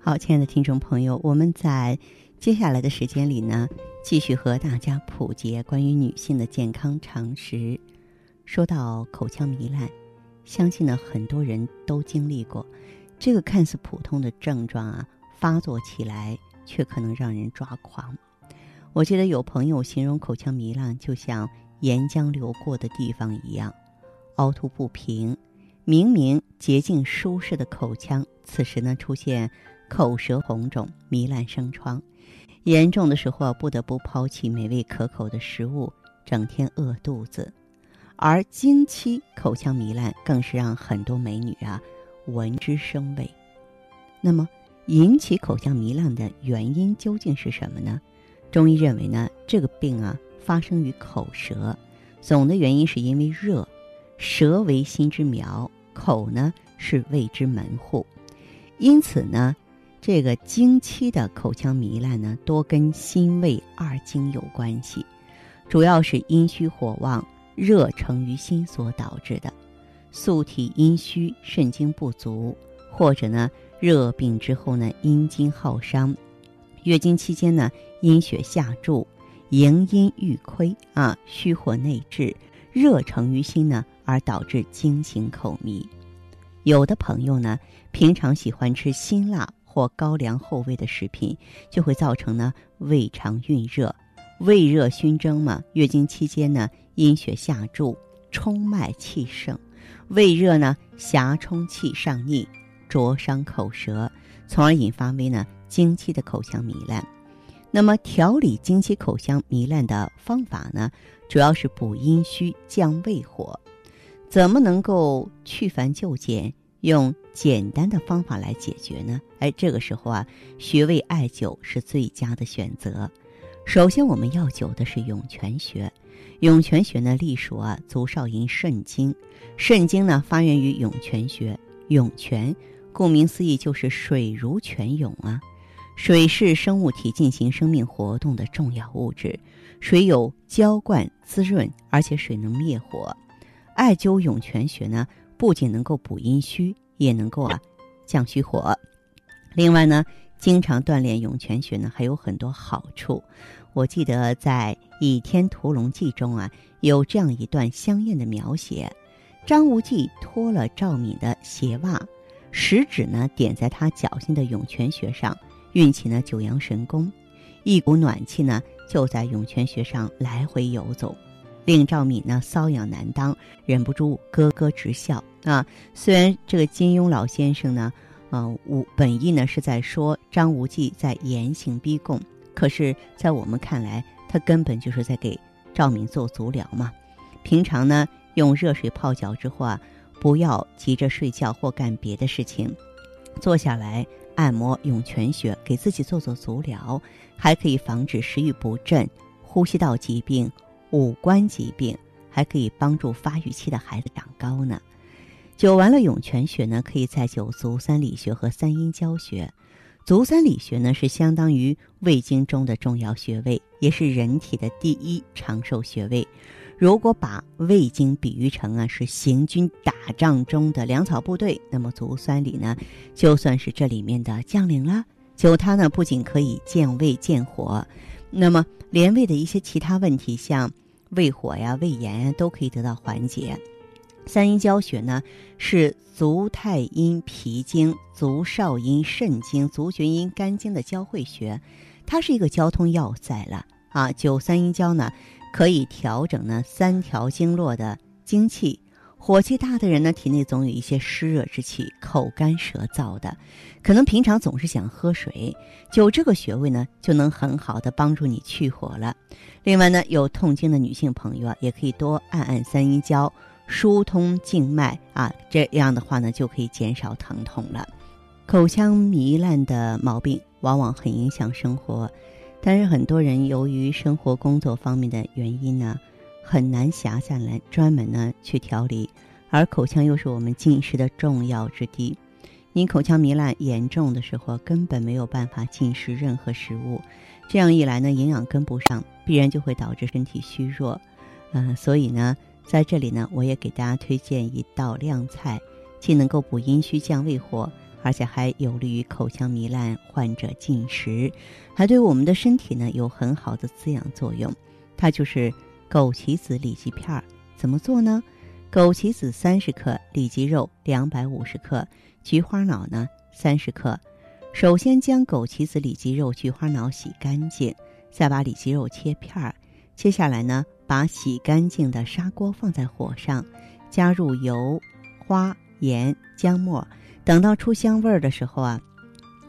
好，亲爱的听众朋友，我们在接下来的时间里呢，继续和大家普及关于女性的健康常识。说到口腔糜烂，相信呢很多人都经历过这个看似普通的症状啊，发作起来却可能让人抓狂。我记得有朋友形容口腔糜烂就像岩浆流过的地方一样，凹凸不平，明明洁净舒适的口腔，此时呢出现。口舌红肿、糜烂生疮，严重的时候不得不抛弃美味可口的食物，整天饿肚子。而经期口腔糜烂，更是让很多美女啊闻之生畏。那么，引起口腔糜烂的原因究竟是什么呢？中医认为呢，这个病啊发生于口舌，总的原因是因为热，舌为心之苗，口呢是胃之门户，因此呢。这个经期的口腔糜烂呢，多跟心胃二经有关系，主要是阴虚火旺、热成于心所导致的。素体阴虚、肾精不足，或者呢热病之后呢阴经耗伤，月经期间呢阴血下注，营阴欲亏啊，虚火内滞，热成于心呢，而导致经行口糜。有的朋友呢，平常喜欢吃辛辣。或高粱厚味的食品，就会造成呢胃肠蕴热，胃热熏蒸嘛。月经期间呢，阴血下注，冲脉气盛，胃热呢狭充气上逆，灼伤口舌，从而引发为呢经期的口腔糜烂。那么调理经期口腔糜烂的方法呢，主要是补阴虚、降胃火。怎么能够去繁就简？用简单的方法来解决呢？哎，这个时候啊，穴位艾灸是最佳的选择。首先，我们要灸的是涌泉穴。涌泉穴呢，隶属啊足少阴肾经。肾经呢，发源于涌泉穴。涌泉，顾名思义就是水如泉涌啊。水是生物体进行生命活动的重要物质。水有浇灌、滋润，而且水能灭火。艾灸涌泉穴呢？不仅能够补阴虚，也能够啊降虚火。另外呢，经常锻炼涌泉穴呢，还有很多好处。我记得在《倚天屠龙记》中啊，有这样一段香艳的描写：张无忌脱了赵敏的鞋袜，食指呢点在他脚心的涌泉穴上，运起呢九阳神功，一股暖气呢就在涌泉穴上来回游走。令赵敏呢瘙痒难当，忍不住咯咯直笑啊！虽然这个金庸老先生呢，呃，无本意呢是在说张无忌在严刑逼供，可是，在我们看来，他根本就是在给赵敏做足疗嘛。平常呢，用热水泡脚之后啊，不要急着睡觉或干别的事情，坐下来按摩涌泉穴，给自己做做足疗，还可以防止食欲不振、呼吸道疾病。五官疾病还可以帮助发育期的孩子长高呢。灸完了涌泉穴呢，可以再灸足三里穴和三阴交穴。足三里穴呢是相当于胃经中的重要穴位，也是人体的第一长寿穴位。如果把胃经比喻成啊是行军打仗中的粮草部队，那么足三里呢就算是这里面的将领了。灸它呢不仅可以健胃健火。那么，连胃的一些其他问题，像胃火呀、胃炎呀，都可以得到缓解。三阴交穴呢，是足太阴脾经、足少阴肾经、足厥阴肝经的交汇穴，它是一个交通要塞了啊。灸三阴交呢，可以调整呢三条经络的精气。火气大的人呢，体内总有一些湿热之气，口干舌燥的，可能平常总是想喝水，灸这个穴位呢，就能很好的帮助你去火了。另外呢，有痛经的女性朋友啊，也可以多按按三阴交，疏通静脉啊，这样的话呢，就可以减少疼痛了。口腔糜烂的毛病往往很影响生活。但是很多人由于生活工作方面的原因呢，很难狭下来专门呢去调理。而口腔又是我们进食的重要之地，你口腔糜烂严重的时候，根本没有办法进食任何食物。这样一来呢，营养跟不上，必然就会导致身体虚弱。嗯，所以呢，在这里呢，我也给大家推荐一道靓菜，既能够补阴虚降胃火，而且还有利于口腔糜烂患者进食，还对我们的身体呢有很好的滋养作用。它就是枸杞子里脊片儿。怎么做呢？枸杞子三十克，里脊肉两百五十克，菊花脑呢三十克。首先将枸杞子、里脊肉、菊花脑洗干净，再把里脊肉切片儿。接下来呢，把洗干净的砂锅放在火上，加入油、花、盐、姜末。等到出香味儿的时候啊，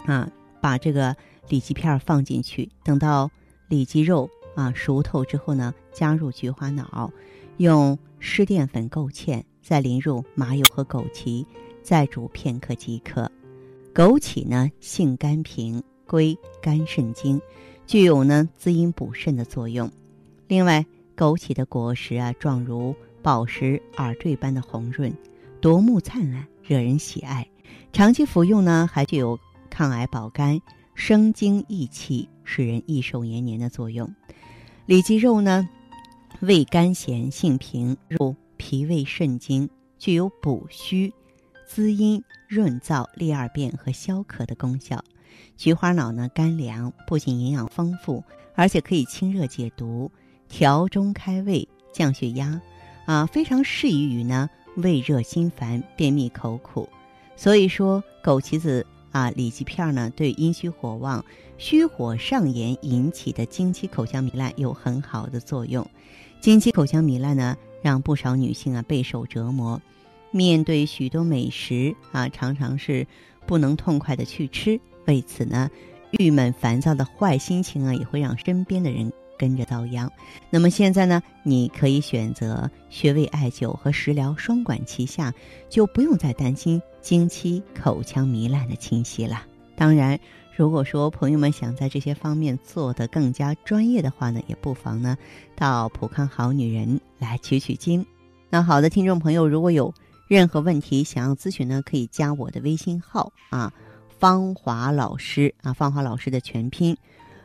啊，把这个里脊片放进去。等到里脊肉啊熟透之后呢，加入菊花脑，用。湿淀粉勾芡，再淋入麻油和枸杞，再煮片刻即可。枸杞呢，性甘平，归肝肾经，具有呢滋阴补肾的作用。另外，枸杞的果实啊，状如宝石耳坠般的红润，夺目灿烂，惹人喜爱。长期服用呢，还具有抗癌保肝、生津益气、使人益寿延年的作用。里脊肉呢？味甘咸，性平，入脾胃肾经，具有补虚、滋阴、润燥、利二便和消渴的功效。菊花脑呢，甘凉，不仅营养丰富，而且可以清热解毒、调中开胃、降血压，啊，非常适宜于呢胃热心烦、便秘口苦。所以说，枸杞子啊、里脊片呢，对阴虚火旺、虚火上炎引起的经期口腔糜烂有很好的作用。经期口腔糜烂呢，让不少女性啊备受折磨，面对许多美食啊，常常是不能痛快的去吃。为此呢，郁闷烦躁的坏心情啊，也会让身边的人跟着遭殃。那么现在呢，你可以选择穴位艾灸和食疗双管齐下，就不用再担心经期口腔糜烂的侵袭了。当然。如果说朋友们想在这些方面做得更加专业的话呢，也不妨呢到普康好女人来取取经。那好的，听众朋友，如果有任何问题想要咨询呢，可以加我的微信号啊，芳华老师啊，芳华老师的全拼，